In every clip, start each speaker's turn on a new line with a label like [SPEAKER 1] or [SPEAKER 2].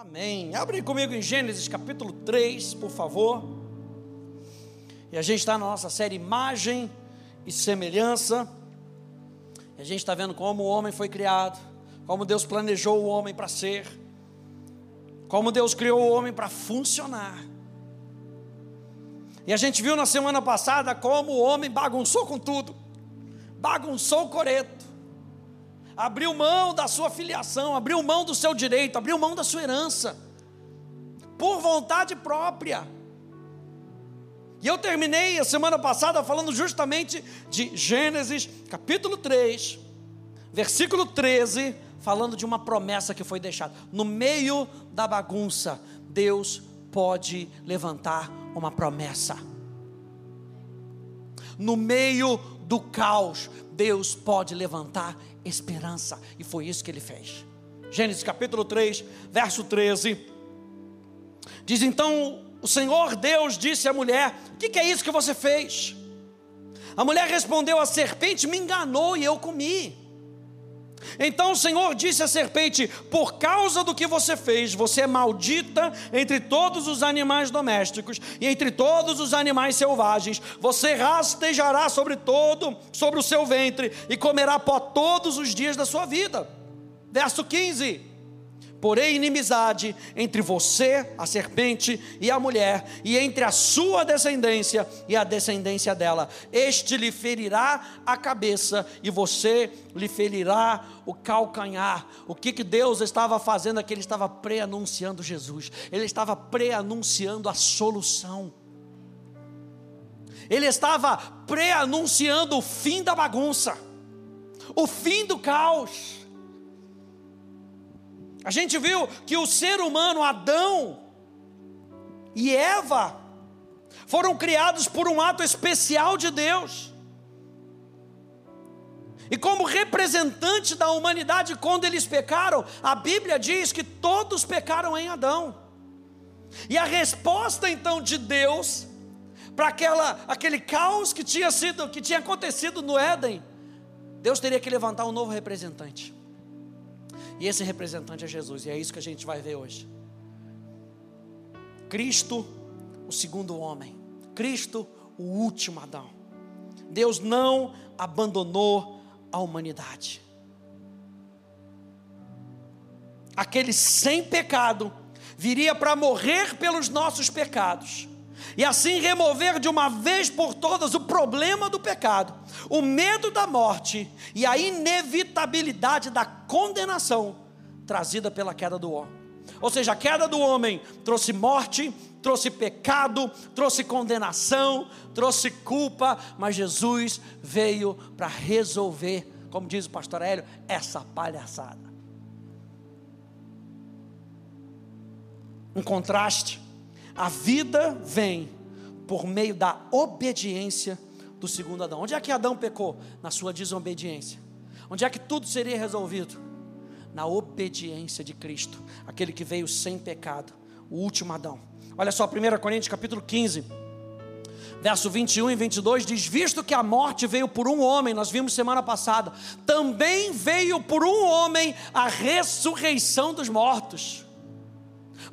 [SPEAKER 1] Amém. Abre comigo em Gênesis capítulo 3, por favor. E a gente está na nossa série Imagem e Semelhança. E a gente está vendo como o homem foi criado, como Deus planejou o homem para ser, como Deus criou o homem para funcionar. E a gente viu na semana passada como o homem bagunçou com tudo, bagunçou o coreto, abriu mão da sua filiação, abriu mão do seu direito, abriu mão da sua herança, por vontade própria. E eu terminei a semana passada falando justamente de Gênesis capítulo 3, versículo 13, falando de uma promessa que foi deixada. No meio da bagunça, Deus pode levantar uma promessa. No meio do caos, Deus pode levantar esperança, e foi isso que ele fez. Gênesis capítulo 3, verso 13. Diz então: O Senhor Deus disse à mulher: O que, que é isso que você fez? A mulher respondeu: A serpente me enganou e eu comi. Então o Senhor disse à serpente: Por causa do que você fez, você é maldita entre todos os animais domésticos e entre todos os animais selvagens. Você rastejará sobre todo, sobre o seu ventre e comerá pó todos os dias da sua vida. Verso 15 porém inimizade entre você, a serpente, e a mulher, e entre a sua descendência e a descendência dela. Este lhe ferirá a cabeça e você lhe ferirá o calcanhar. O que, que Deus estava fazendo aqui? Ele estava preanunciando Jesus, ele estava preanunciando a solução. Ele estava preanunciando o fim da bagunça, o fim do caos. A gente viu que o ser humano, Adão e Eva, foram criados por um ato especial de Deus. E como representante da humanidade, quando eles pecaram, a Bíblia diz que todos pecaram em Adão. E a resposta então de Deus para aquela aquele caos que tinha sido que tinha acontecido no Éden, Deus teria que levantar um novo representante. E esse representante é Jesus, e é isso que a gente vai ver hoje. Cristo, o segundo homem. Cristo, o último Adão. Deus não abandonou a humanidade. Aquele sem pecado viria para morrer pelos nossos pecados e assim remover de uma vez por todas o problema do pecado, o medo da morte e a inevitabilidade da condenação trazida pela queda do homem. Ou seja, a queda do homem trouxe morte, trouxe pecado, trouxe condenação, trouxe culpa, mas Jesus veio para resolver, como diz o pastor Hélio, essa palhaçada. Um contraste a vida vem por meio da obediência do segundo Adão. Onde é que Adão pecou? Na sua desobediência. Onde é que tudo seria resolvido? Na obediência de Cristo, aquele que veio sem pecado, o último Adão. Olha só, 1 Coríntios capítulo 15, verso 21 e 22 diz: Visto que a morte veio por um homem, nós vimos semana passada, também veio por um homem a ressurreição dos mortos.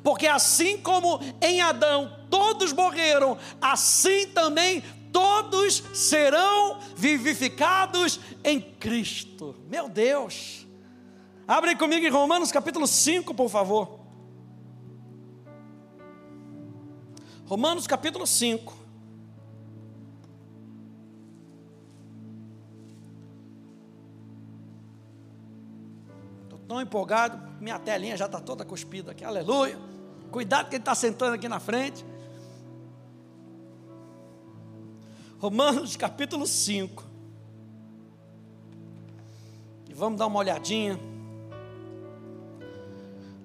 [SPEAKER 1] Porque assim como em Adão todos morreram, assim também todos serão vivificados em Cristo. Meu Deus. Abre comigo em Romanos capítulo 5, por favor. Romanos capítulo 5. Tão empolgado, minha telinha já está toda cuspida aqui, aleluia. Cuidado que ele está sentando aqui na frente. Romanos capítulo 5. E vamos dar uma olhadinha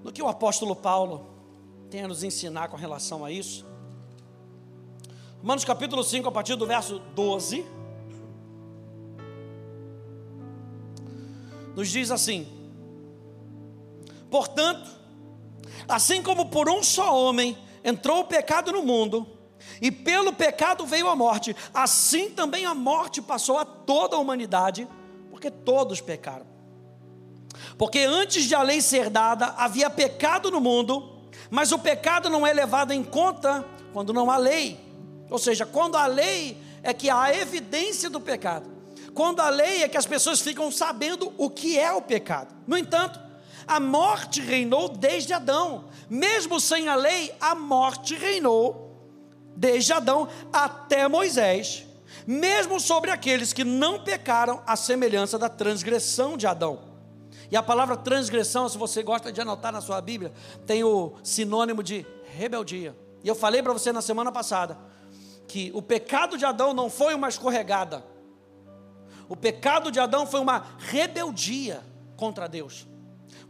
[SPEAKER 1] no que o apóstolo Paulo tem a nos ensinar com relação a isso. Romanos capítulo 5, a partir do verso 12. Nos diz assim: Portanto, Assim como por um só homem entrou o pecado no mundo, e pelo pecado veio a morte, assim também a morte passou a toda a humanidade, porque todos pecaram. Porque antes de a lei ser dada, havia pecado no mundo, Mas o pecado não é levado em conta quando não há lei. Ou seja, quando há lei é que há evidência do pecado. Quando a lei é que as pessoas ficam sabendo o que é o pecado. No entanto, a morte reinou desde Adão. Mesmo sem a lei, a morte reinou desde Adão até Moisés, mesmo sobre aqueles que não pecaram, a semelhança da transgressão de Adão. E a palavra transgressão, se você gosta de anotar na sua Bíblia, tem o sinônimo de rebeldia. E eu falei para você na semana passada que o pecado de Adão não foi uma escorregada. O pecado de Adão foi uma rebeldia contra Deus.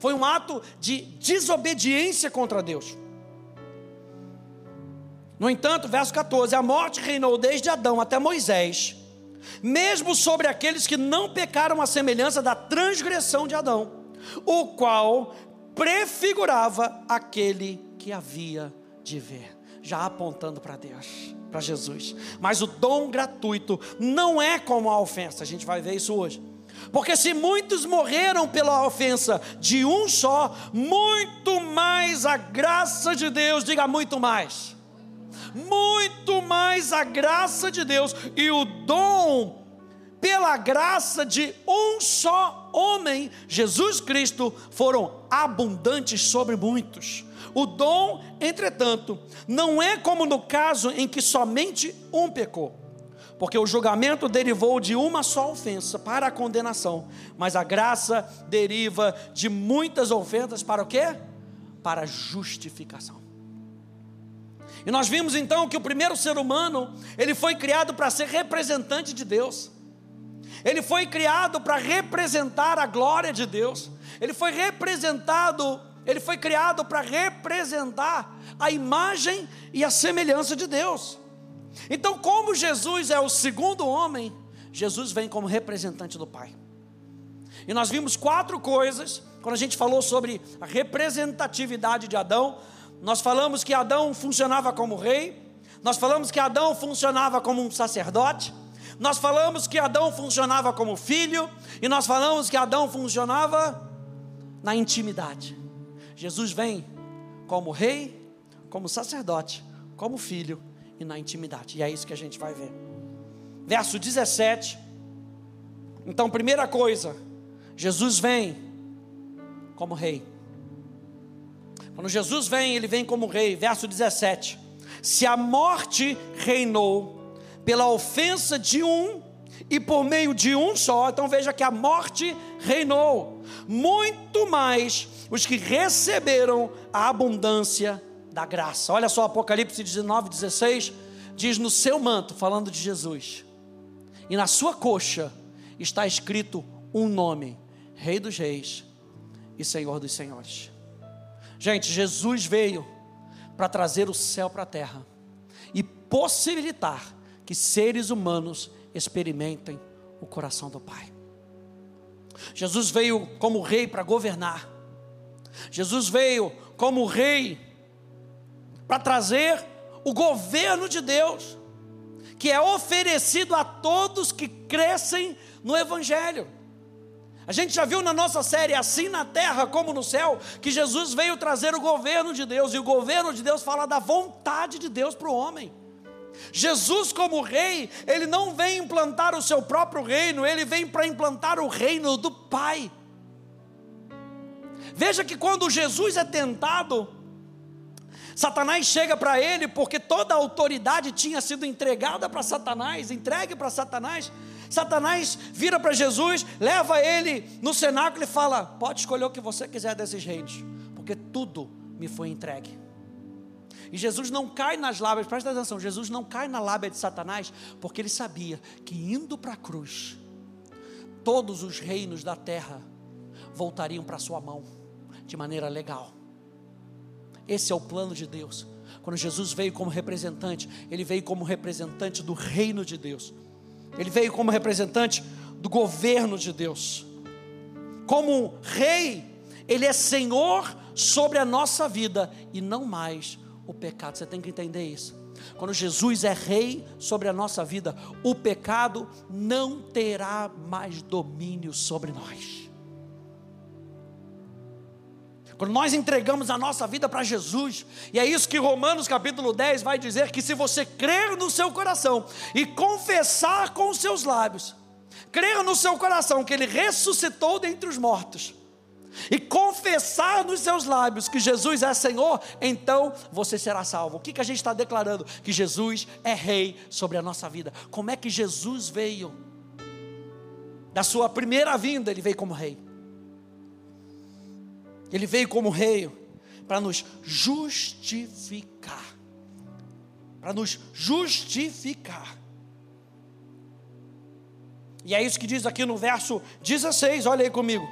[SPEAKER 1] Foi um ato de desobediência contra Deus. No entanto, verso 14: a morte reinou desde Adão até Moisés, mesmo sobre aqueles que não pecaram a semelhança da transgressão de Adão, o qual prefigurava aquele que havia de ver, já apontando para Deus, para Jesus. Mas o dom gratuito não é como a ofensa, a gente vai ver isso hoje. Porque se muitos morreram pela ofensa de um só, muito mais a graça de Deus, diga muito mais muito mais a graça de Deus e o dom pela graça de um só homem, Jesus Cristo, foram abundantes sobre muitos. O dom, entretanto, não é como no caso em que somente um pecou, porque o julgamento derivou de uma só ofensa para a condenação, mas a graça deriva de muitas ofensas para o quê? Para a justificação. E nós vimos então que o primeiro ser humano, ele foi criado para ser representante de Deus. Ele foi criado para representar a glória de Deus. Ele foi representado, ele foi criado para representar a imagem e a semelhança de Deus. Então, como Jesus é o segundo homem, Jesus vem como representante do Pai. E nós vimos quatro coisas quando a gente falou sobre a representatividade de Adão, nós falamos que Adão funcionava como rei, nós falamos que Adão funcionava como um sacerdote, nós falamos que Adão funcionava como filho, e nós falamos que Adão funcionava na intimidade. Jesus vem como rei, como sacerdote, como filho e na intimidade, e é isso que a gente vai ver. Verso 17. Então, primeira coisa, Jesus vem como rei. Quando Jesus vem, ele vem como rei. Verso 17: Se a morte reinou pela ofensa de um e por meio de um só, então veja que a morte reinou, muito mais os que receberam a abundância da graça. Olha só, Apocalipse 19, 16 diz: No seu manto, falando de Jesus, e na sua coxa está escrito um nome: Rei dos Reis e Senhor dos Senhores. Gente, Jesus veio para trazer o céu para a terra e possibilitar que seres humanos experimentem o coração do Pai. Jesus veio como rei para governar. Jesus veio como rei para trazer o governo de Deus, que é oferecido a todos que crescem no Evangelho. A gente já viu na nossa série Assim na Terra como no Céu, que Jesus veio trazer o governo de Deus, e o governo de Deus fala da vontade de Deus para o homem. Jesus, como rei, ele não vem implantar o seu próprio reino, ele vem para implantar o reino do Pai. Veja que quando Jesus é tentado, Satanás chega para ele, porque toda a autoridade tinha sido entregada para Satanás, entregue para Satanás. Satanás vira para Jesus, leva ele no cenáculo e fala: Pode escolher o que você quiser desses reinos, porque tudo me foi entregue. E Jesus não cai nas lábias, presta atenção, Jesus não cai na lábia de Satanás, porque ele sabia que indo para a cruz, todos os reinos da terra voltariam para sua mão, de maneira legal. Esse é o plano de Deus. Quando Jesus veio como representante, ele veio como representante do reino de Deus. Ele veio como representante do governo de Deus. Como rei, ele é senhor sobre a nossa vida e não mais o pecado. Você tem que entender isso. Quando Jesus é rei sobre a nossa vida, o pecado não terá mais domínio sobre nós. Quando nós entregamos a nossa vida para Jesus, e é isso que Romanos capítulo 10 vai dizer: que se você crer no seu coração e confessar com os seus lábios, crer no seu coração que Ele ressuscitou dentre os mortos, e confessar nos seus lábios que Jesus é Senhor, então você será salvo. O que, que a gente está declarando? Que Jesus é Rei sobre a nossa vida. Como é que Jesus veio? Da sua primeira vinda, Ele veio como Rei. Ele veio como Rei para nos justificar. Para nos justificar. E é isso que diz aqui no verso 16, olha aí comigo.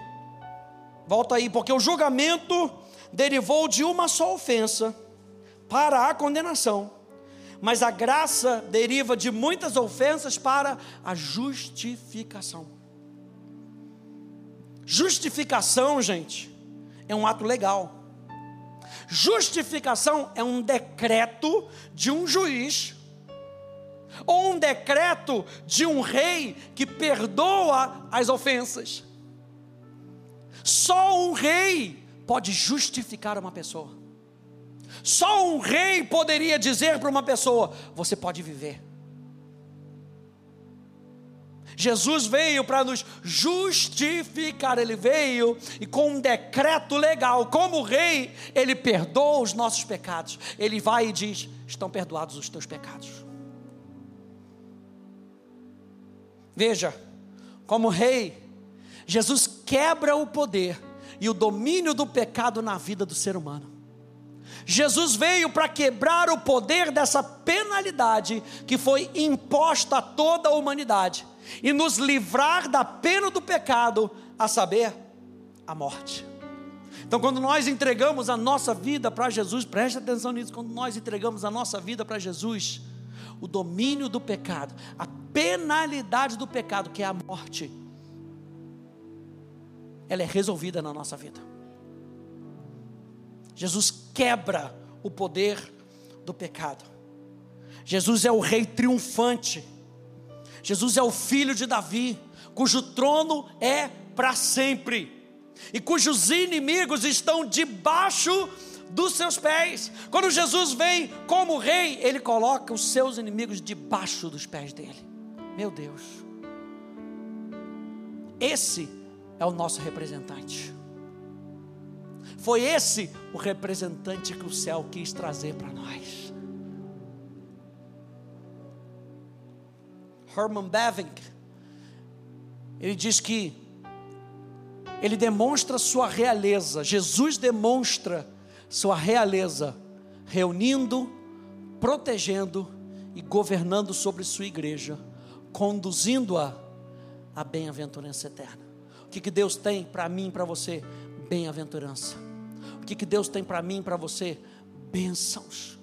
[SPEAKER 1] Volta aí, porque o julgamento derivou de uma só ofensa para a condenação, mas a graça deriva de muitas ofensas para a justificação. Justificação, gente, é um ato legal. Justificação é um decreto de um juiz ou um decreto de um rei que perdoa as ofensas. Só um rei pode justificar uma pessoa. Só um rei poderia dizer para uma pessoa: você pode viver. Jesus veio para nos justificar, ele veio e com um decreto legal, como rei, ele perdoa os nossos pecados. Ele vai e diz: estão perdoados os teus pecados. Veja, como rei, Jesus quebra o poder e o domínio do pecado na vida do ser humano. Jesus veio para quebrar o poder dessa penalidade que foi imposta a toda a humanidade e nos livrar da pena do pecado, a saber, a morte. Então, quando nós entregamos a nossa vida para Jesus, preste atenção nisso, quando nós entregamos a nossa vida para Jesus, o domínio do pecado, a penalidade do pecado, que é a morte, ela é resolvida na nossa vida. Jesus quebra o poder do pecado. Jesus é o rei triunfante. Jesus é o filho de Davi, cujo trono é para sempre e cujos inimigos estão debaixo dos seus pés. Quando Jesus vem como rei, ele coloca os seus inimigos debaixo dos pés dele. Meu Deus. Esse é o nosso representante. Foi esse o representante que o céu quis trazer para nós. Herman Bavinck, ele diz que ele demonstra sua realeza, Jesus demonstra sua realeza, reunindo, protegendo e governando sobre sua igreja, conduzindo-a à bem-aventurança eterna. O que, que Deus tem para mim e para você? Bem-aventurança. O que, que Deus tem para mim e para você? Bênçãos.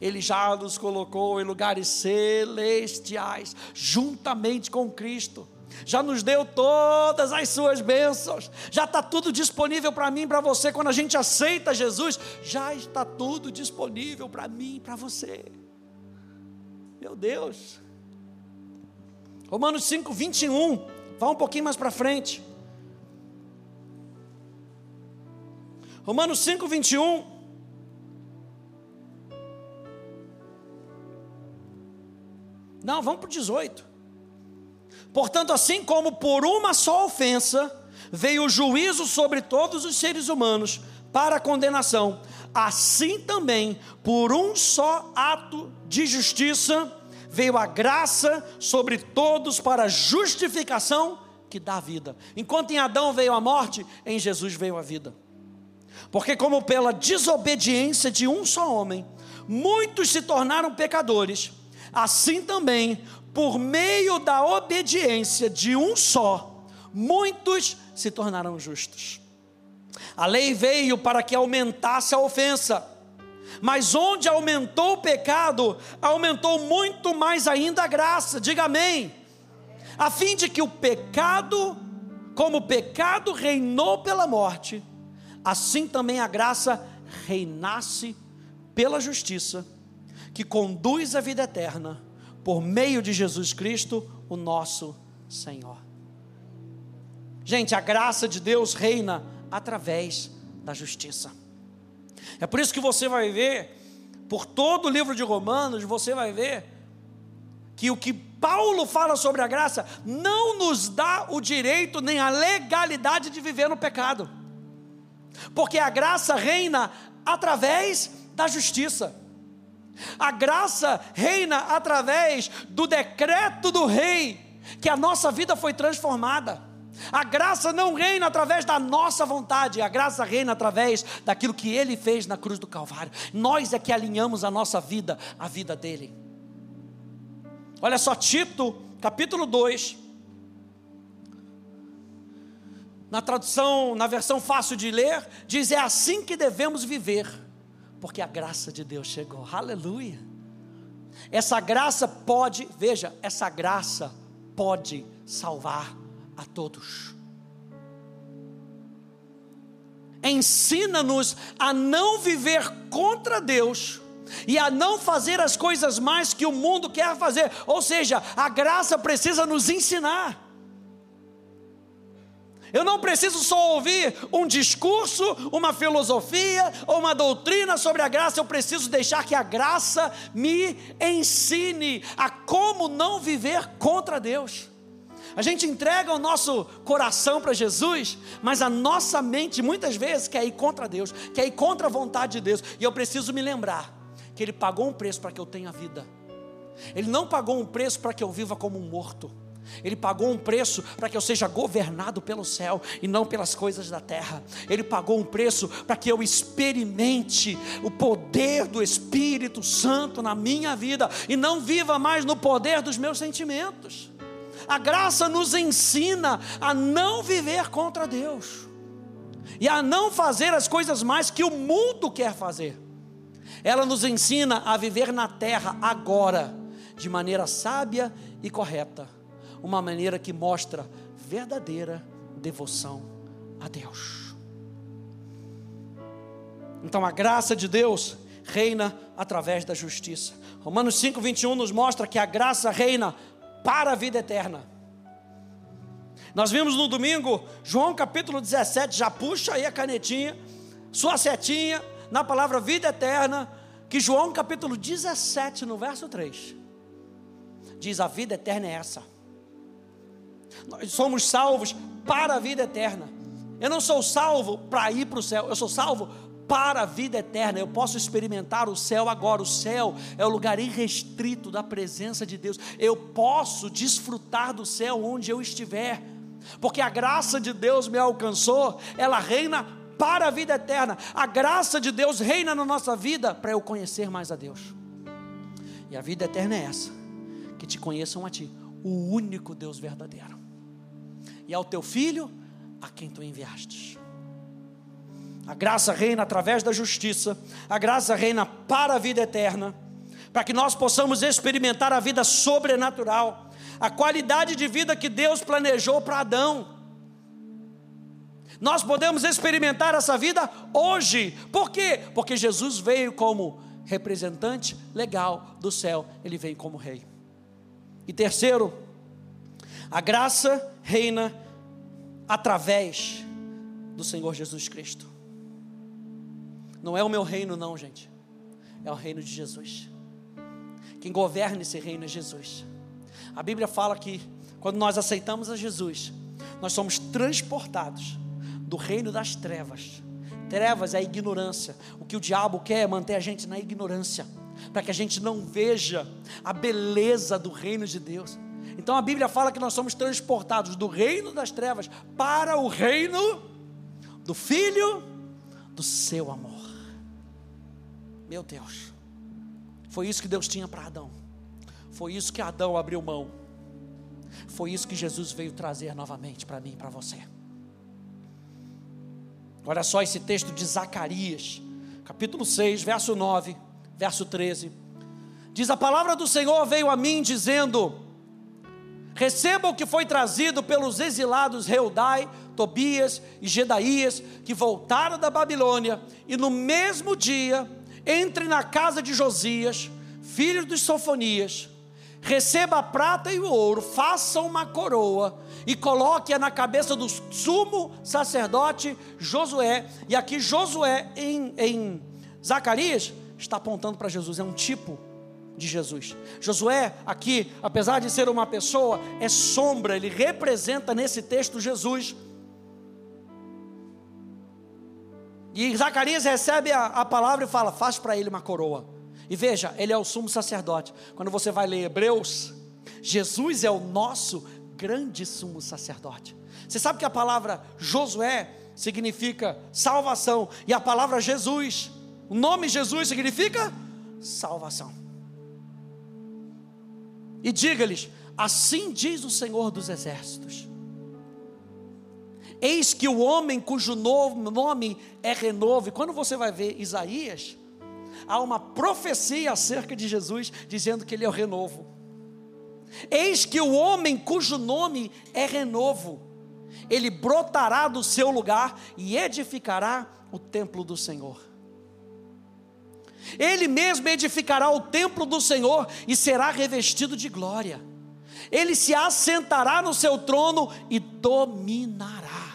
[SPEAKER 1] Ele já nos colocou em lugares celestiais, juntamente com Cristo. Já nos deu todas as suas bênçãos. Já está tudo disponível para mim para você. Quando a gente aceita Jesus, já está tudo disponível para mim para você. Meu Deus. Romanos 5, 21. Vá um pouquinho mais para frente. Romanos 5, 21. Não, vamos para o 18. Portanto, assim como por uma só ofensa veio o juízo sobre todos os seres humanos para condenação, assim também por um só ato de justiça veio a graça sobre todos para justificação que dá vida. Enquanto em Adão veio a morte, em Jesus veio a vida. Porque, como pela desobediência de um só homem, muitos se tornaram pecadores, assim também, por meio da obediência de um só, muitos se tornaram justos. A lei veio para que aumentasse a ofensa, mas onde aumentou o pecado, aumentou muito mais ainda a graça, diga amém, a fim de que o pecado, como o pecado reinou pela morte, assim também a graça reinasse pela justiça, que conduz à vida eterna, por meio de Jesus Cristo, o nosso Senhor. Gente, a graça de Deus reina através da justiça. É por isso que você vai ver, por todo o livro de Romanos, você vai ver que o que Paulo fala sobre a graça não nos dá o direito nem a legalidade de viver no pecado, porque a graça reina através da justiça. A graça reina através do decreto do rei, que a nossa vida foi transformada. A graça não reina através da nossa vontade, a graça reina através daquilo que ele fez na cruz do Calvário. Nós é que alinhamos a nossa vida à vida dele. Olha só, Tito, capítulo 2. Na tradução, na versão fácil de ler, diz: É assim que devemos viver, porque a graça de Deus chegou. Aleluia. Essa graça pode, veja, essa graça pode salvar a todos. Ensina-nos a não viver contra Deus e a não fazer as coisas mais que o mundo quer fazer. Ou seja, a graça precisa nos ensinar. Eu não preciso só ouvir um discurso, uma filosofia ou uma doutrina sobre a graça, eu preciso deixar que a graça me ensine a como não viver contra Deus. A gente entrega o nosso coração para Jesus, mas a nossa mente muitas vezes quer ir contra Deus, quer ir contra a vontade de Deus. E eu preciso me lembrar que Ele pagou um preço para que eu tenha vida. Ele não pagou um preço para que eu viva como um morto. Ele pagou um preço para que eu seja governado pelo céu e não pelas coisas da terra. Ele pagou um preço para que eu experimente o poder do Espírito Santo na minha vida e não viva mais no poder dos meus sentimentos. A graça nos ensina a não viver contra Deus e a não fazer as coisas mais que o mundo quer fazer. Ela nos ensina a viver na terra agora, de maneira sábia e correta, uma maneira que mostra verdadeira devoção a Deus. Então a graça de Deus reina através da justiça. Romanos 5, 21 nos mostra que a graça reina para a vida eterna. Nós vimos no domingo, João capítulo 17, já puxa aí a canetinha, sua setinha, na palavra vida eterna, que João capítulo 17, no verso 3, diz: A vida eterna é essa. Nós somos salvos para a vida eterna. Eu não sou salvo para ir para o céu, eu sou salvo para a vida eterna. Eu posso experimentar o céu agora. O céu é o lugar irrestrito da presença de Deus. Eu posso desfrutar do céu onde eu estiver, porque a graça de Deus me alcançou, ela reina para a vida eterna. A graça de Deus reina na nossa vida para eu conhecer mais a Deus. E a vida eterna é essa: que te conheçam a Ti, o único Deus verdadeiro, e ao Teu Filho, a quem Tu enviastes. A graça reina através da justiça, a graça reina para a vida eterna, para que nós possamos experimentar a vida sobrenatural, a qualidade de vida que Deus planejou para Adão. Nós podemos experimentar essa vida hoje, por quê? Porque Jesus veio como representante legal do céu, ele veio como rei. E terceiro, a graça reina através do Senhor Jesus Cristo. Não é o meu reino, não, gente. É o reino de Jesus. Quem governa esse reino é Jesus. A Bíblia fala que quando nós aceitamos a Jesus, nós somos transportados do reino das trevas. Trevas é a ignorância. O que o diabo quer é manter a gente na ignorância, para que a gente não veja a beleza do reino de Deus. Então a Bíblia fala que nós somos transportados do reino das trevas para o reino do Filho do seu amor. Meu Deus, foi isso que Deus tinha para Adão, foi isso que Adão abriu mão, foi isso que Jesus veio trazer novamente para mim e para você. Olha só esse texto de Zacarias, capítulo 6, verso 9, verso 13. Diz: A palavra do Senhor veio a mim dizendo: Receba o que foi trazido pelos exilados Reudai, Tobias e Gedaías, que voltaram da Babilônia, e no mesmo dia entre na casa de Josias, filho de Sofonias, receba a prata e o ouro, faça uma coroa e coloque-a na cabeça do sumo sacerdote Josué. E aqui Josué em, em Zacarias está apontando para Jesus, é um tipo de Jesus. Josué, aqui, apesar de ser uma pessoa, é sombra, ele representa nesse texto Jesus. E Zacarias recebe a, a palavra e fala: faz para ele uma coroa. E veja, ele é o sumo sacerdote. Quando você vai ler Hebreus, Jesus é o nosso grande sumo sacerdote. Você sabe que a palavra Josué significa salvação, e a palavra Jesus, o nome Jesus significa salvação. E diga-lhes: assim diz o Senhor dos Exércitos. Eis que o homem cujo nome é renovo, e quando você vai ver Isaías, há uma profecia acerca de Jesus dizendo que ele é o renovo. Eis que o homem cujo nome é renovo, ele brotará do seu lugar e edificará o templo do Senhor. Ele mesmo edificará o templo do Senhor e será revestido de glória. Ele se assentará no seu trono e dominará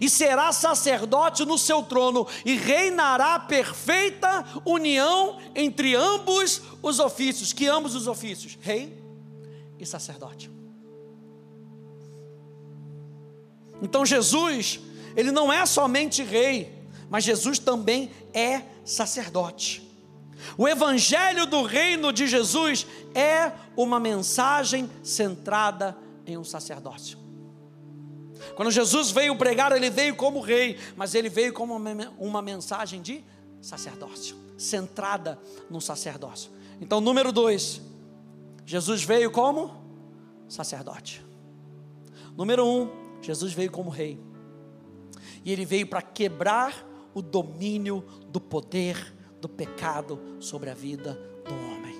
[SPEAKER 1] e será sacerdote no seu trono, e reinará perfeita união entre ambos os ofícios. Que ambos os ofícios? Rei e sacerdote. Então Jesus, ele não é somente rei, mas Jesus também é sacerdote. O evangelho do reino de Jesus é uma mensagem centrada em um sacerdócio. Quando Jesus veio pregar, ele veio como rei, mas ele veio como uma mensagem de sacerdócio, centrada no sacerdócio. Então, número dois, Jesus veio como sacerdote. Número um, Jesus veio como rei. E ele veio para quebrar o domínio do poder do pecado sobre a vida do homem.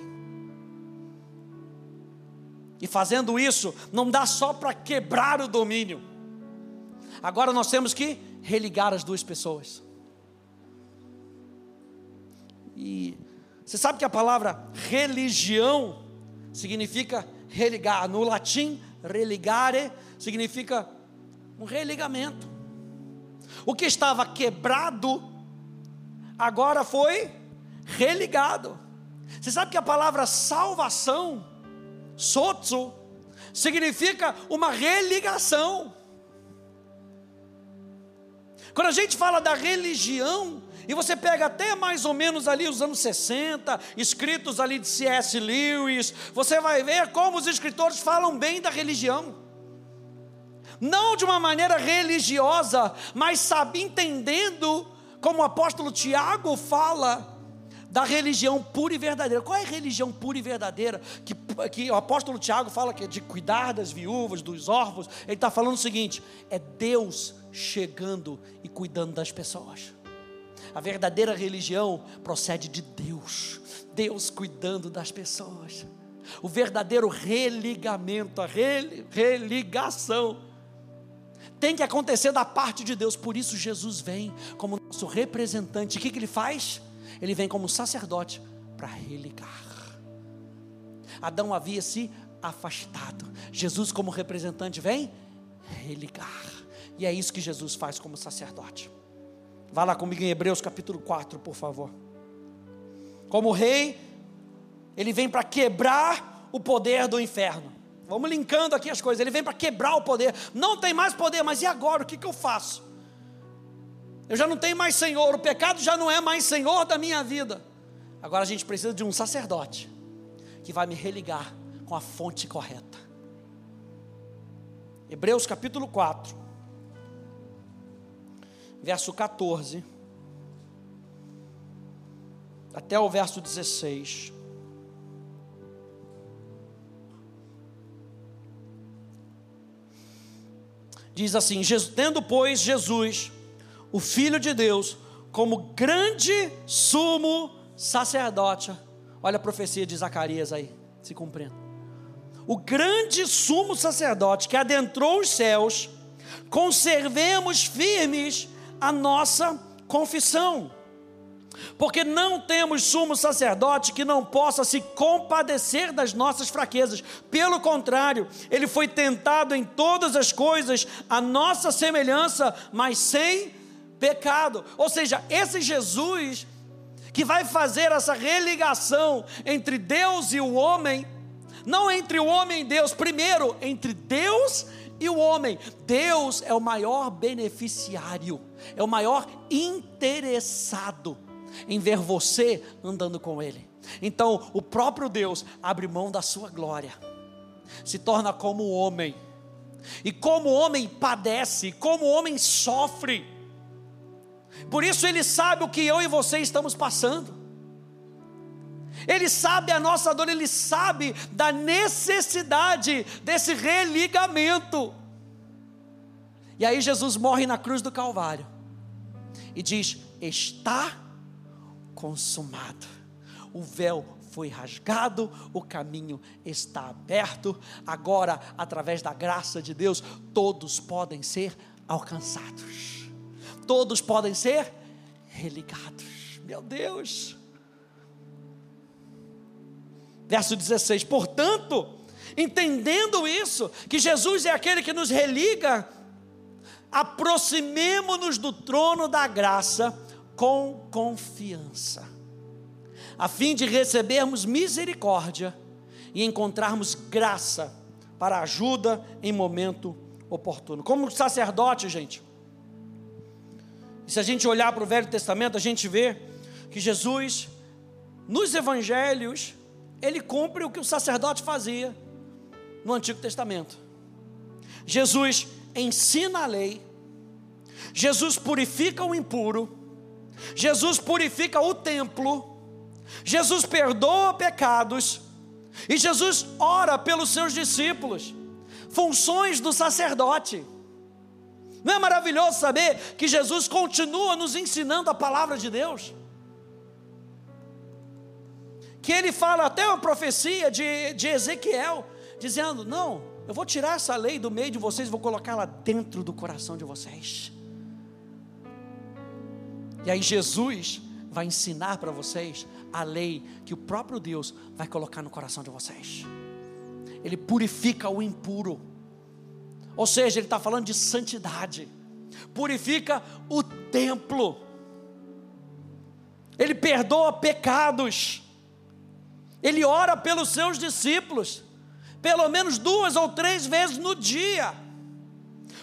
[SPEAKER 1] E fazendo isso, não dá só para quebrar o domínio Agora nós temos que religar as duas pessoas. E você sabe que a palavra religião significa religar. No latim, religare significa um religamento. O que estava quebrado agora foi religado. Você sabe que a palavra salvação, sotso, significa uma religação. Quando a gente fala da religião, e você pega até mais ou menos ali os anos 60, escritos ali de C.S. Lewis, você vai ver como os escritores falam bem da religião. Não de uma maneira religiosa, mas sabe, entendendo, como o apóstolo Tiago fala, da religião pura e verdadeira. Qual é a religião pura e verdadeira? Que, que o apóstolo Tiago fala que é de cuidar das viúvas, dos órfãos. Ele está falando o seguinte: é Deus chegando e cuidando das pessoas. A verdadeira religião procede de Deus, Deus cuidando das pessoas. O verdadeiro religamento, a religação, tem que acontecer da parte de Deus. Por isso, Jesus vem como nosso representante. O que, que ele faz? Ele vem como sacerdote para religar. Adão havia se afastado. Jesus, como representante, vem religar. E é isso que Jesus faz como sacerdote. Vá lá comigo em Hebreus capítulo 4, por favor. Como rei, ele vem para quebrar o poder do inferno. Vamos linkando aqui as coisas. Ele vem para quebrar o poder. Não tem mais poder, mas e agora? O que, que eu faço? Eu já não tenho mais senhor. O pecado já não é mais senhor da minha vida. Agora a gente precisa de um sacerdote que vai me religar com a fonte correta. Hebreus capítulo 4 verso 14, até o verso 16. Diz assim: Tendo, pois, Jesus, o Filho de Deus, como grande sumo sacerdote, olha a profecia de Zacarias aí, se cumprindo. O grande sumo sacerdote que adentrou os céus, conservemos firmes a nossa confissão. Porque não temos sumo sacerdote que não possa se compadecer das nossas fraquezas. Pelo contrário, ele foi tentado em todas as coisas, a nossa semelhança, mas sem pecado. Ou seja, esse Jesus que vai fazer essa religação entre Deus e o homem, não entre o homem e Deus, primeiro entre Deus e o homem. Deus é o maior beneficiário, é o maior interessado em ver você andando com Ele. Então, o próprio Deus abre mão da sua glória, se torna como homem, e como homem padece, como homem sofre. Por isso, Ele sabe o que eu e você estamos passando. Ele sabe a nossa dor, Ele sabe da necessidade desse religamento. E aí Jesus morre na cruz do Calvário e diz: Está consumado. O véu foi rasgado, o caminho está aberto. Agora, através da graça de Deus, todos podem ser alcançados. Todos podem ser religados. Meu Deus. Verso 16: Portanto, entendendo isso, que Jesus é aquele que nos religa, aproximemo-nos do trono da graça com confiança, a fim de recebermos misericórdia e encontrarmos graça para ajuda em momento oportuno. Como sacerdote, gente, se a gente olhar para o Velho Testamento, a gente vê que Jesus, nos evangelhos, ele cumpre o que o sacerdote fazia no Antigo Testamento. Jesus ensina a lei, Jesus purifica o impuro, Jesus purifica o templo, Jesus perdoa pecados, e Jesus ora pelos seus discípulos, funções do sacerdote. Não é maravilhoso saber que Jesus continua nos ensinando a palavra de Deus? Que ele fala até uma profecia de, de Ezequiel, dizendo: Não, eu vou tirar essa lei do meio de vocês, vou colocá-la dentro do coração de vocês. E aí Jesus vai ensinar para vocês a lei que o próprio Deus vai colocar no coração de vocês. Ele purifica o impuro. Ou seja, ele está falando de santidade. Purifica o templo. Ele perdoa pecados. Ele ora pelos seus discípulos, pelo menos duas ou três vezes no dia.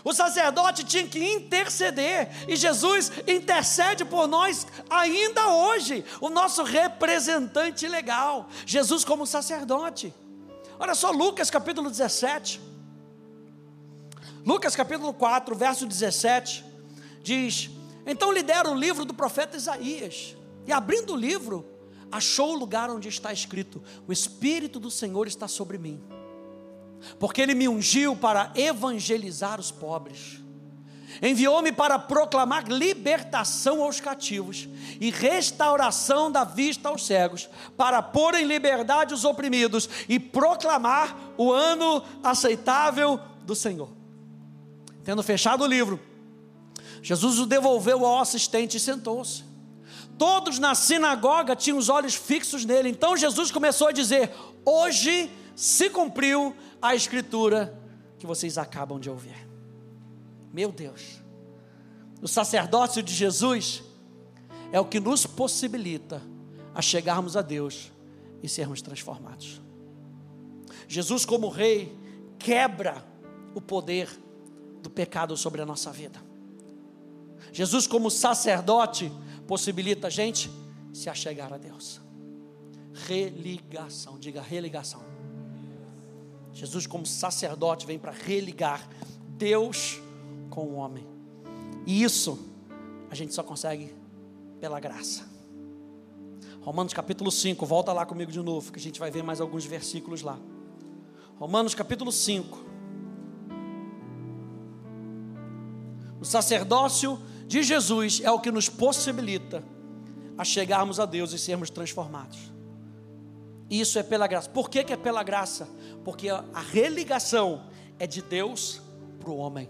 [SPEAKER 1] O sacerdote tinha que interceder, e Jesus intercede por nós ainda hoje, o nosso representante legal, Jesus como sacerdote. Olha só Lucas capítulo 17. Lucas capítulo 4, verso 17, diz: Então lhe deram o livro do profeta Isaías, e abrindo o livro, achou o lugar onde está escrito: O Espírito do Senhor está sobre mim porque Ele me ungiu para evangelizar os pobres, enviou-me para proclamar libertação aos cativos e restauração da vista aos cegos, para pôr em liberdade os oprimidos e proclamar o ano aceitável do Senhor. Tendo fechado o livro, Jesus o devolveu ao assistente e sentou-se. Todos na sinagoga tinham os olhos fixos nele. Então Jesus começou a dizer: Hoje se cumpriu a escritura que vocês acabam de ouvir. Meu Deus, o sacerdócio de Jesus é o que nos possibilita a chegarmos a Deus e sermos transformados. Jesus, como Rei, quebra o poder do pecado sobre a nossa vida. Jesus, como sacerdote, possibilita a gente se achegar a Deus. Religação, diga religação. Jesus, como sacerdote, vem para religar Deus com o homem. E isso a gente só consegue pela graça. Romanos capítulo 5, volta lá comigo de novo, que a gente vai ver mais alguns versículos lá. Romanos capítulo 5. O sacerdócio de Jesus é o que nos possibilita a chegarmos a Deus e sermos transformados. Isso é pela graça. Por que, que é pela graça? Porque a, religação é de Deus para o homem,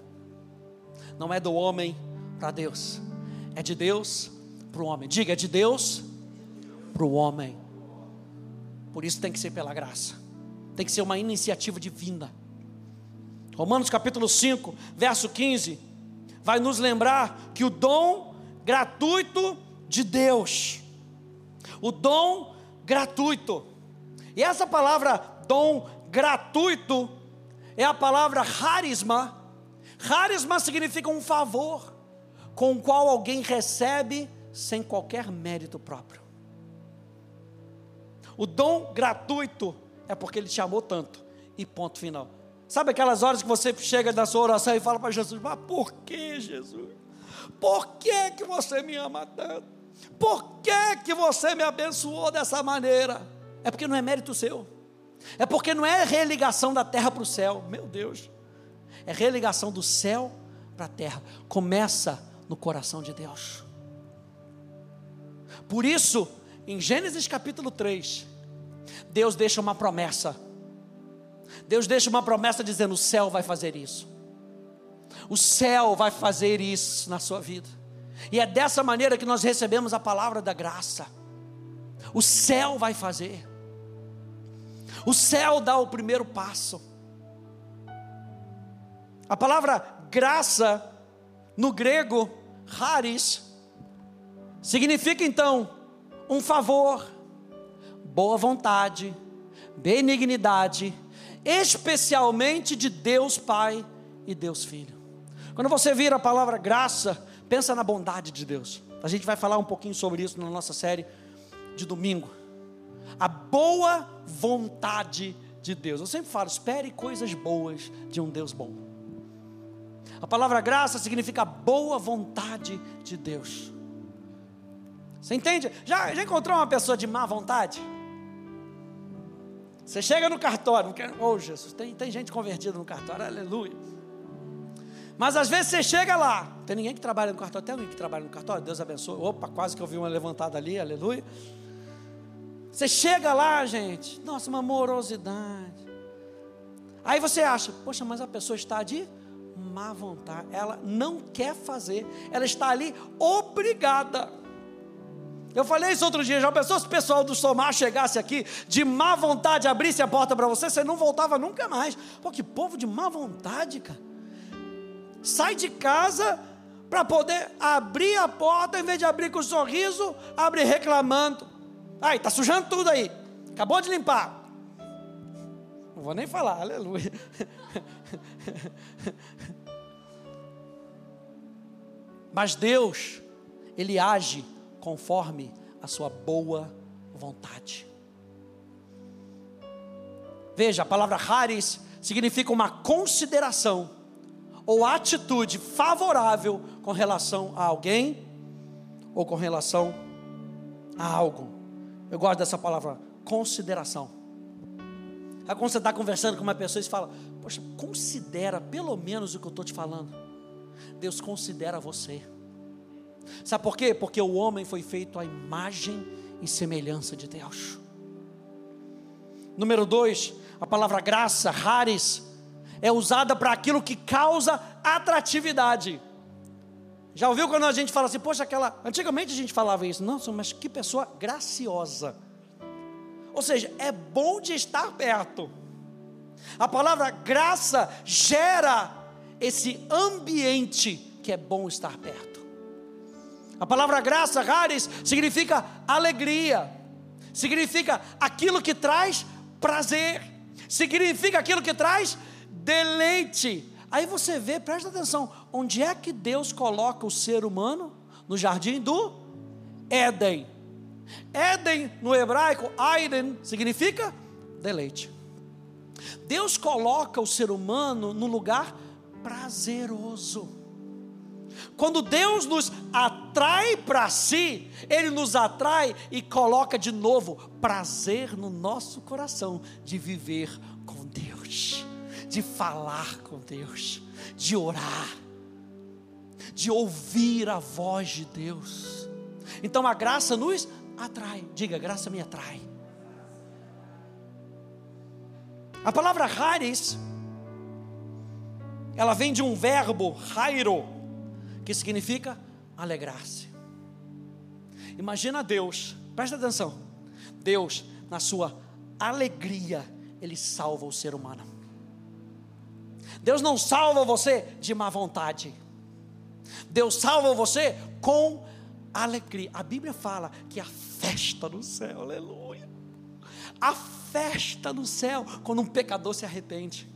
[SPEAKER 1] não é do homem para Deus, é de Deus para o homem. Diga, de Deus para o homem. Por isso tem que ser pela graça. Tem que ser uma iniciativa divina. Romanos capítulo 5, verso 15, vai nos lembrar que o dom gratuito de Deus, o dom gratuito, e essa palavra dom gratuito é a palavra harisma. Harisma significa um favor com o qual alguém recebe sem qualquer mérito próprio. O dom gratuito é porque ele te amou tanto. E ponto final. Sabe aquelas horas que você chega na sua oração e fala para Jesus: Mas por que, Jesus? Por que, que você me ama tanto? Por que, que você me abençoou dessa maneira? É porque não é mérito seu. É porque não é religação da terra para o céu. Meu Deus. É religação do céu para a terra. Começa no coração de Deus. Por isso, em Gênesis capítulo 3, Deus deixa uma promessa. Deus deixa uma promessa dizendo: o céu vai fazer isso. O céu vai fazer isso na sua vida. E é dessa maneira que nós recebemos a palavra da graça. O céu vai fazer. O céu dá o primeiro passo. A palavra graça, no grego, haris, significa então um favor, boa vontade, benignidade, especialmente de Deus Pai e Deus Filho. Quando você vira a palavra graça, pensa na bondade de Deus. A gente vai falar um pouquinho sobre isso na nossa série de domingo. A boa vontade de Deus. Eu sempre falo, espere coisas boas de um Deus bom. A palavra graça significa boa vontade de Deus. Você entende? Já, já encontrou uma pessoa de má vontade? Você chega no cartório, oh Jesus, tem, tem gente convertida no cartório, aleluia. Mas às vezes você chega lá, tem ninguém que trabalha no cartório, tem alguém que trabalha no cartório, Deus abençoe. Opa, quase que eu vi uma levantada ali, aleluia. Você chega lá, gente, nossa, uma morosidade. Aí você acha, poxa, mas a pessoa está de má vontade, ela não quer fazer, ela está ali obrigada. Eu falei isso outro dia, já pensou se o pessoal do Somar chegasse aqui de má vontade, abrisse a porta para você, você não voltava nunca mais. Pô, que povo de má vontade, cara. Sai de casa para poder abrir a porta, em vez de abrir com um sorriso, abre reclamando. Ai, está sujando tudo aí. Acabou de limpar. Não vou nem falar, aleluia. Mas Deus, Ele age conforme a sua boa vontade. Veja, a palavra haris significa uma consideração ou atitude favorável com relação a alguém ou com relação a algo. Eu gosto dessa palavra, consideração. Aí quando você está conversando com uma pessoa e fala, poxa, considera pelo menos o que eu estou te falando. Deus considera você. Sabe por quê? Porque o homem foi feito à imagem e semelhança de Deus. Número dois, a palavra graça, rares, é usada para aquilo que causa atratividade. Já ouviu quando a gente fala assim, poxa, aquela. Antigamente a gente falava isso, nossa, mas que pessoa graciosa. Ou seja, é bom de estar perto. A palavra graça gera esse ambiente que é bom estar perto. A palavra graça, rares, significa alegria, significa aquilo que traz prazer, significa aquilo que traz deleite, Aí você vê, presta atenção, onde é que Deus coloca o ser humano? No jardim do Éden. Éden, no hebraico, Aiden, significa deleite. Deus coloca o ser humano no lugar prazeroso. Quando Deus nos atrai para si, Ele nos atrai e coloca de novo prazer no nosso coração de viver com Deus de falar com Deus, de orar, de ouvir a voz de Deus. Então a graça nos atrai. Diga, graça me atrai. A palavra haris, ela vem de um verbo, hairo, que significa alegrar-se. Imagina Deus, presta atenção. Deus, na sua alegria, Ele salva o ser humano. Deus não salva você de má vontade. Deus salva você com alegria. A Bíblia fala que a festa no céu, aleluia. A festa no céu quando um pecador se arrepende.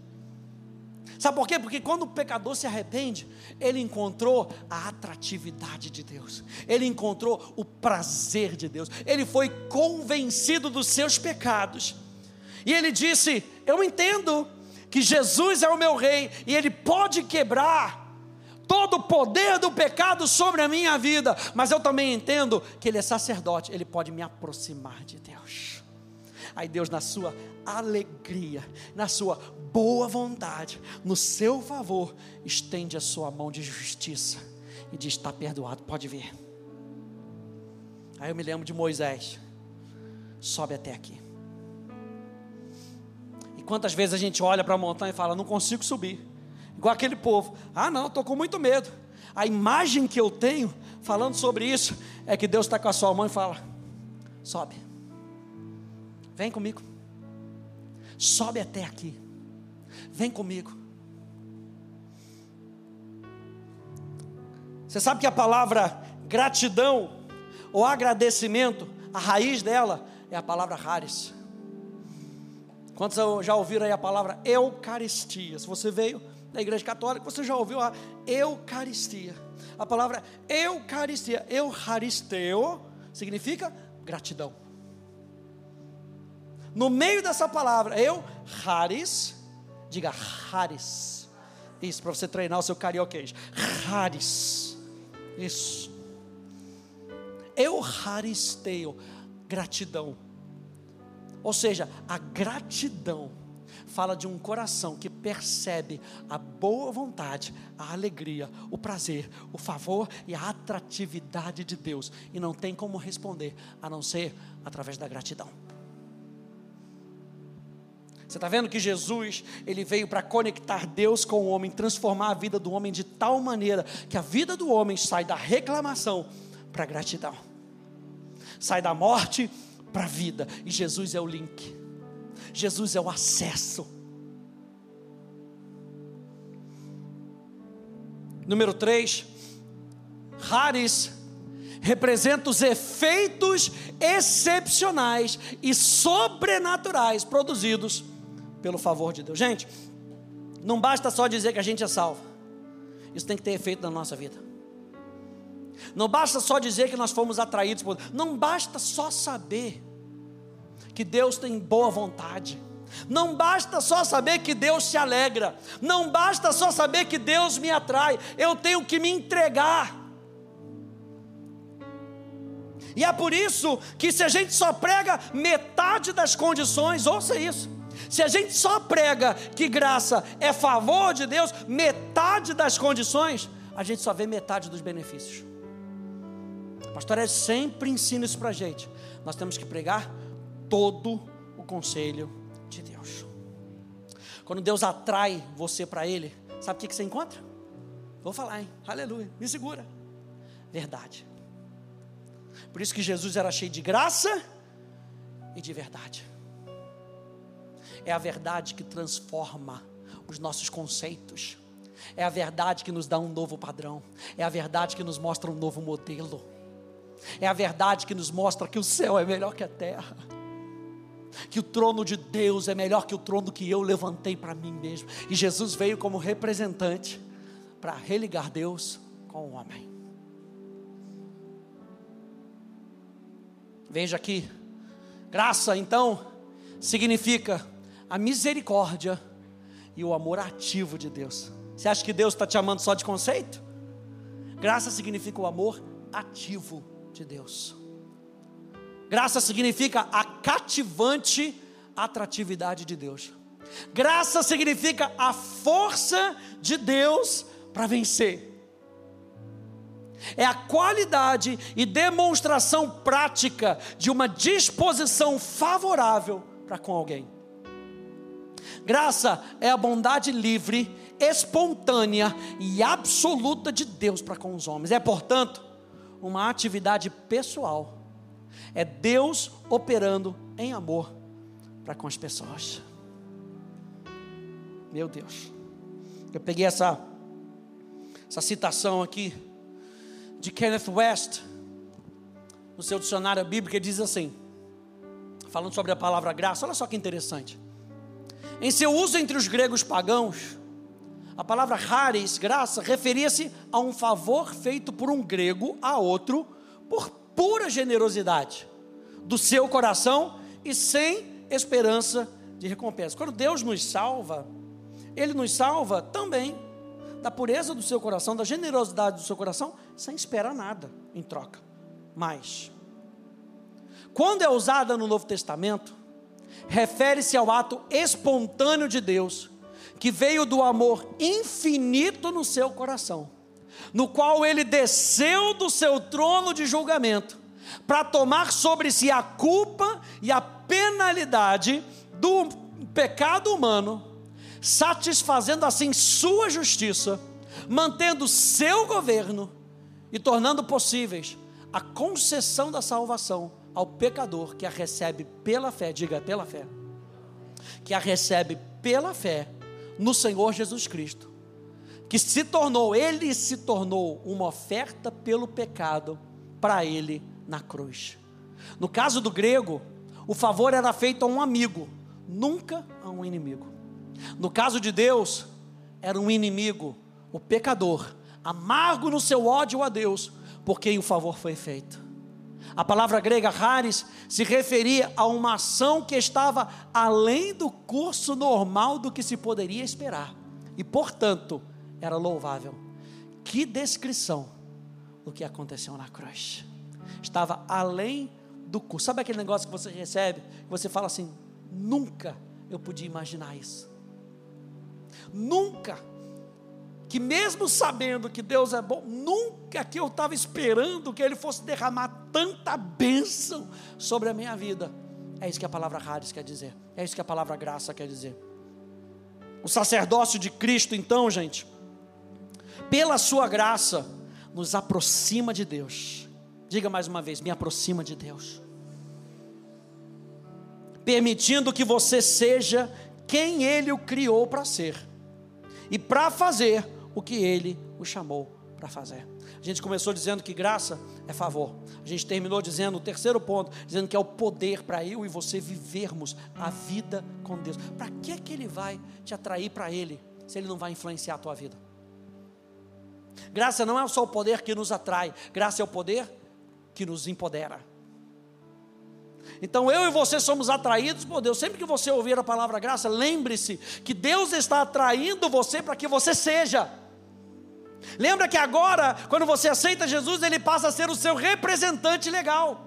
[SPEAKER 1] Sabe por quê? Porque quando o pecador se arrepende, ele encontrou a atratividade de Deus, ele encontrou o prazer de Deus, ele foi convencido dos seus pecados, e ele disse: Eu entendo que Jesus é o meu rei, e ele pode quebrar todo o poder do pecado sobre a minha vida, mas eu também entendo que ele é sacerdote, ele pode me aproximar de Deus. Aí Deus, na sua alegria, na sua boa vontade, no seu favor, estende a sua mão de justiça e diz: Está perdoado, pode vir. Aí eu me lembro de Moisés, sobe até aqui. Quantas vezes a gente olha para a montanha e fala: Não consigo subir, igual aquele povo: Ah, não, estou com muito medo. A imagem que eu tenho falando sobre isso é que Deus está com a sua mão e fala: Sobe. Vem comigo. Sobe até aqui. Vem comigo. Você sabe que a palavra gratidão ou agradecimento, a raiz dela é a palavra haris. Quantos já ouviram aí a palavra Eucaristia? Se você veio da igreja católica, você já ouviu a Eucaristia. A palavra Eucaristia, Eucaristeo, significa gratidão no meio dessa palavra, eu, Haris, diga Haris. Isso, para você treinar o seu carioquês. Haris. Isso. Eu haristeo, gratidão. Ou seja, a gratidão fala de um coração que percebe a boa vontade, a alegria, o prazer, o favor e a atratividade de Deus e não tem como responder a não ser através da gratidão. Você está vendo que Jesus, ele veio para conectar Deus com o homem, transformar a vida do homem de tal maneira que a vida do homem sai da reclamação para a gratidão, sai da morte para a vida, e Jesus é o link, Jesus é o acesso. Número 3, Haris representa os efeitos excepcionais e sobrenaturais produzidos pelo favor de Deus. Gente, não basta só dizer que a gente é salvo, isso tem que ter efeito na nossa vida. Não basta só dizer que nós fomos atraídos por não basta só saber que Deus tem boa vontade. Não basta só saber que Deus se alegra, não basta só saber que Deus me atrai, eu tenho que me entregar. E é por isso que se a gente só prega metade das condições, ouça isso. Se a gente só prega que graça é favor de Deus, metade das condições, a gente só vê metade dos benefícios. O pastor é sempre ensina isso para a gente. Nós temos que pregar todo o conselho de Deus. Quando Deus atrai você para Ele, sabe o que você encontra? Vou falar, hein? Aleluia, me segura. Verdade. Por isso que Jesus era cheio de graça e de verdade. É a verdade que transforma os nossos conceitos. É a verdade que nos dá um novo padrão. É a verdade que nos mostra um novo modelo. É a verdade que nos mostra que o céu é melhor que a terra. Que o trono de Deus é melhor que o trono que eu levantei para mim mesmo. E Jesus veio como representante para religar Deus com o homem. Veja aqui, graça então significa a misericórdia e o amor ativo de Deus. Você acha que Deus está te amando só de conceito? Graça significa o amor ativo de Deus. Graça significa a cativante atratividade de Deus. Graça significa a força de Deus para vencer. É a qualidade e demonstração prática de uma disposição favorável para com alguém. Graça é a bondade livre, espontânea e absoluta de Deus para com os homens. É, portanto, uma atividade pessoal. É Deus operando em amor para com as pessoas. Meu Deus. Eu peguei essa essa citação aqui de Kenneth West no seu dicionário bíblico, ele diz assim: falando sobre a palavra graça, olha só que interessante. Em seu uso entre os gregos pagãos, a palavra charis, graça, referia-se a um favor feito por um grego a outro por pura generosidade do seu coração e sem esperança de recompensa. Quando Deus nos salva, Ele nos salva também da pureza do seu coração, da generosidade do seu coração, sem esperar nada em troca. Mas, quando é usada no Novo Testamento, refere-se ao ato espontâneo de Deus, que veio do amor infinito no seu coração, no qual ele desceu do seu trono de julgamento, para tomar sobre si a culpa e a penalidade do pecado humano, satisfazendo assim sua justiça, mantendo seu governo e tornando possíveis a concessão da salvação ao pecador que a recebe pela fé, diga pela fé, que a recebe pela fé no Senhor Jesus Cristo, que se tornou, ele se tornou uma oferta pelo pecado para ele na cruz. No caso do grego, o favor era feito a um amigo, nunca a um inimigo. No caso de Deus, era um inimigo, o pecador, amargo no seu ódio a Deus, por quem o favor foi feito. A palavra grega haris se referia a uma ação que estava além do curso normal do que se poderia esperar. E, portanto, era louvável. Que descrição do que aconteceu na cruz. Estava além do curso. Sabe aquele negócio que você recebe? Que você fala assim: nunca eu podia imaginar isso. Nunca que mesmo sabendo que Deus é bom, nunca que eu estava esperando que Ele fosse derramar tanta bênção sobre a minha vida. É isso que a palavra Hades quer dizer. É isso que a palavra graça quer dizer. O sacerdócio de Cristo, então, gente, pela sua graça, nos aproxima de Deus. Diga mais uma vez: me aproxima de Deus. Permitindo que você seja quem Ele o criou para ser. E para fazer o que ele o chamou para fazer. A gente começou dizendo que graça é favor. A gente terminou dizendo o terceiro ponto, dizendo que é o poder para eu e você vivermos a vida com Deus. Para que que ele vai te atrair para ele, se ele não vai influenciar a tua vida? Graça não é só o poder que nos atrai, graça é o poder que nos empodera. Então eu e você somos atraídos por Deus. Sempre que você ouvir a palavra graça, lembre-se que Deus está atraindo você para que você seja. Lembra que agora, quando você aceita Jesus, ele passa a ser o seu representante legal.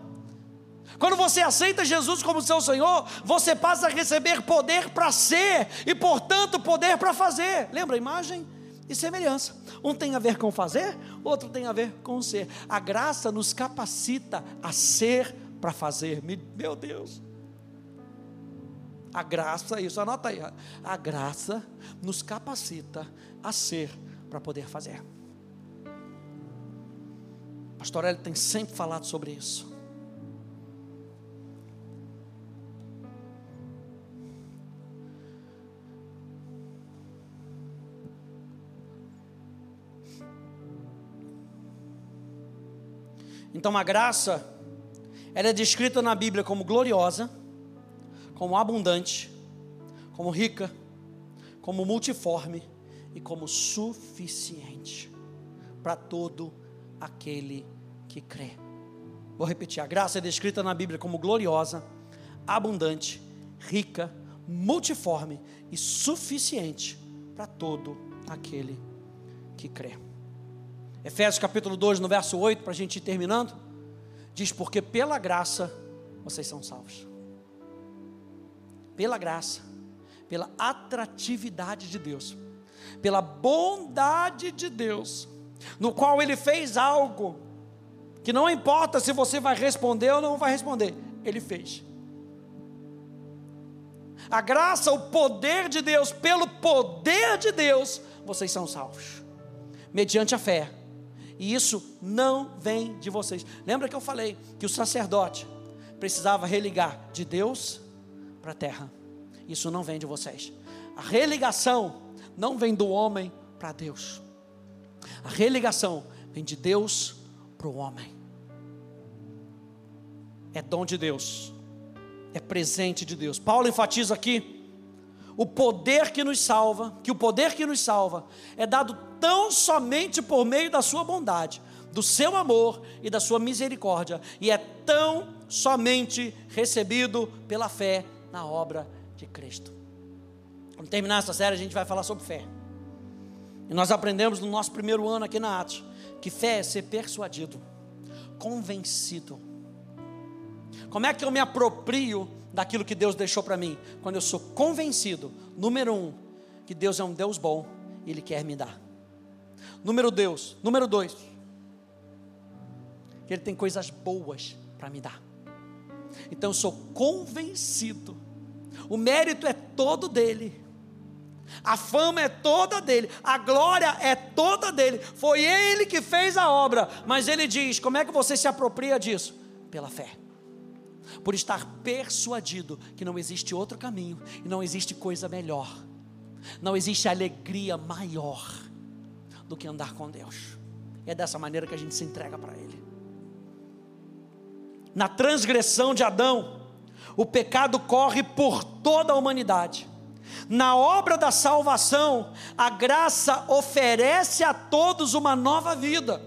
[SPEAKER 1] Quando você aceita Jesus como seu Senhor, você passa a receber poder para ser e, portanto, poder para fazer. Lembra imagem e semelhança? Um tem a ver com fazer, outro tem a ver com ser. A graça nos capacita a ser para fazer. Meu Deus. A graça, isso anota aí. A graça nos capacita a ser para poder fazer. Pastor Hélio tem sempre falado sobre isso. Então a graça, ela é descrita na Bíblia como gloriosa, como abundante, como rica, como multiforme e como suficiente para todo aquele que crê. Vou repetir: a graça é descrita na Bíblia como gloriosa, abundante, rica, multiforme e suficiente para todo aquele que crê. Efésios capítulo 2, no verso 8, para a gente ir terminando, diz: Porque pela graça vocês são salvos. Pela graça, pela atratividade de Deus pela bondade de Deus, no qual Ele fez algo, que não importa se você vai responder ou não vai responder, Ele fez. A graça, o poder de Deus, pelo poder de Deus, vocês são salvos, mediante a fé. E isso não vem de vocês. Lembra que eu falei que o sacerdote precisava religar de Deus para a terra. Isso não vem de vocês. A religação não vem do homem para Deus. A religação vem de Deus para o homem. É dom de Deus, é presente de Deus. Paulo enfatiza aqui o poder que nos salva, que o poder que nos salva é dado tão somente por meio da sua bondade, do seu amor e da sua misericórdia, e é tão somente recebido pela fé na obra de Cristo. Quando terminar essa série, a gente vai falar sobre fé. E nós aprendemos no nosso primeiro ano aqui na Atos que fé é ser persuadido, convencido. Como é que eu me aproprio daquilo que Deus deixou para mim? Quando eu sou convencido, número um, que Deus é um Deus bom Ele quer me dar. Número Deus, número dois, Ele tem coisas boas para me dar. Então eu sou convencido. O mérito é todo dele. A fama é toda dele, a glória é toda dele. Foi ele que fez a obra, mas ele diz: como é que você se apropria disso? Pela fé. Por estar persuadido que não existe outro caminho e não existe coisa melhor. Não existe alegria maior do que andar com Deus. É dessa maneira que a gente se entrega para ele. Na transgressão de Adão, o pecado corre por toda a humanidade na obra da salvação, a graça oferece a todos uma nova vida,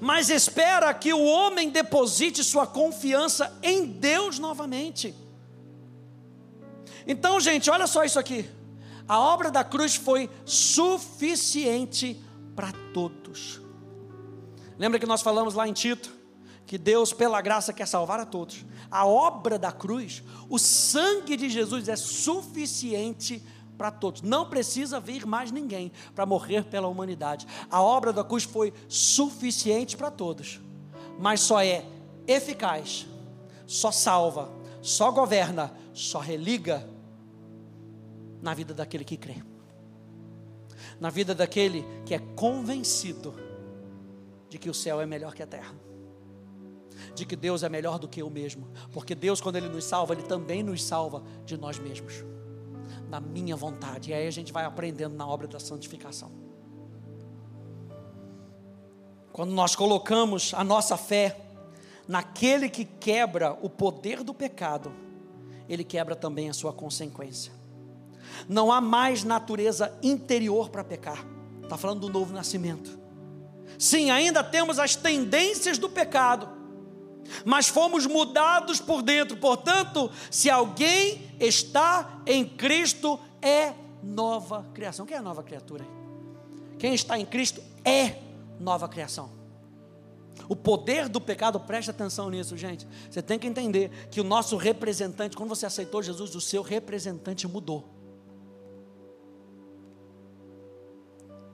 [SPEAKER 1] mas espera que o homem deposite sua confiança em Deus novamente. Então, gente, olha só isso aqui. A obra da cruz foi suficiente para todos. Lembra que nós falamos lá em Tito que Deus, pela graça, quer salvar a todos a obra da cruz, o sangue de Jesus é suficiente para todos. Não precisa vir mais ninguém para morrer pela humanidade. A obra da cruz foi suficiente para todos, mas só é eficaz, só salva, só governa, só religa na vida daquele que crê. Na vida daquele que é convencido de que o céu é melhor que a terra de que Deus é melhor do que eu mesmo, porque Deus, quando Ele nos salva, Ele também nos salva de nós mesmos, na minha vontade, e aí a gente vai aprendendo na obra da santificação. Quando nós colocamos a nossa fé naquele que quebra o poder do pecado, ele quebra também a sua consequência. Não há mais natureza interior para pecar. Está falando do novo nascimento. Sim, ainda temos as tendências do pecado, mas fomos mudados por dentro. Portanto, se alguém está em Cristo, é nova criação. Quem é nova criatura? Quem está em Cristo é nova criação. O poder do pecado, preste atenção nisso, gente. Você tem que entender que o nosso representante, quando você aceitou Jesus, o seu representante mudou.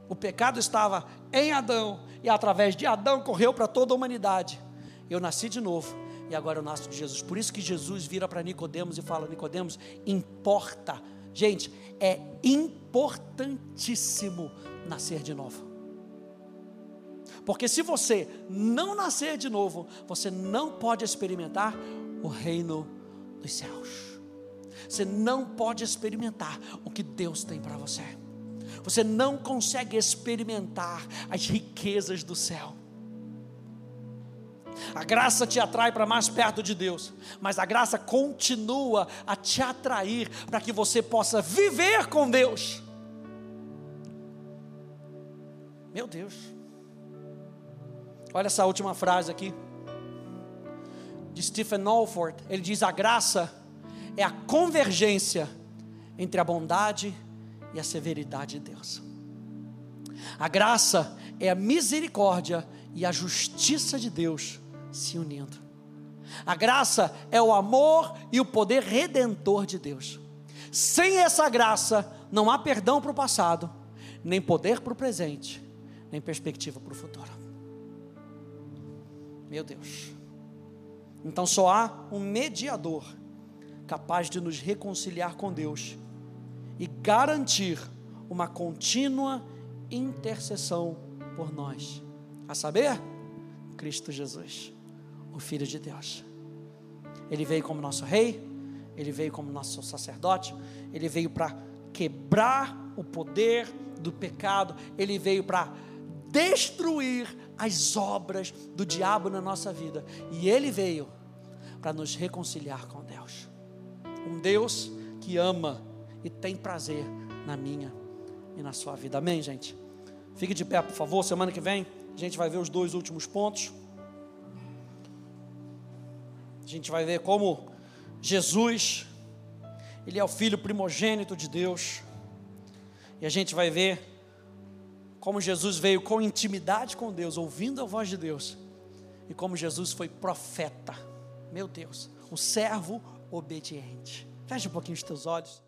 [SPEAKER 1] O pecado estava em Adão, e através de Adão correu para toda a humanidade. Eu nasci de novo e agora eu nasço de Jesus. Por isso que Jesus vira para Nicodemos e fala: Nicodemos, importa. Gente, é importantíssimo nascer de novo. Porque se você não nascer de novo, você não pode experimentar o reino dos céus. Você não pode experimentar o que Deus tem para você. Você não consegue experimentar as riquezas do céu. A graça te atrai para mais perto de Deus, mas a graça continua a te atrair para que você possa viver com Deus. Meu Deus. Olha essa última frase aqui. De Stephen Alford, ele diz: a graça é a convergência entre a bondade e a severidade de Deus. A graça é a misericórdia e a justiça de Deus se unindo. A graça é o amor e o poder redentor de Deus. Sem essa graça, não há perdão para o passado, nem poder para o presente, nem perspectiva para o futuro. Meu Deus. Então só há um mediador capaz de nos reconciliar com Deus e garantir uma contínua intercessão por nós. A saber, Cristo Jesus, o Filho de Deus. Ele veio como nosso rei, ele veio como nosso sacerdote, ele veio para quebrar o poder do pecado, ele veio para destruir as obras do diabo na nossa vida, e ele veio para nos reconciliar com Deus. Um Deus que ama e tem prazer na minha e na sua vida. Amém, gente? Fique de pé, por favor. Semana que vem a gente vai ver os dois últimos pontos. A gente vai ver como Jesus, Ele é o Filho primogênito de Deus. E a gente vai ver como Jesus veio com intimidade com Deus, ouvindo a voz de Deus. E como Jesus foi profeta. Meu Deus, um servo obediente. Feche um pouquinho os teus olhos.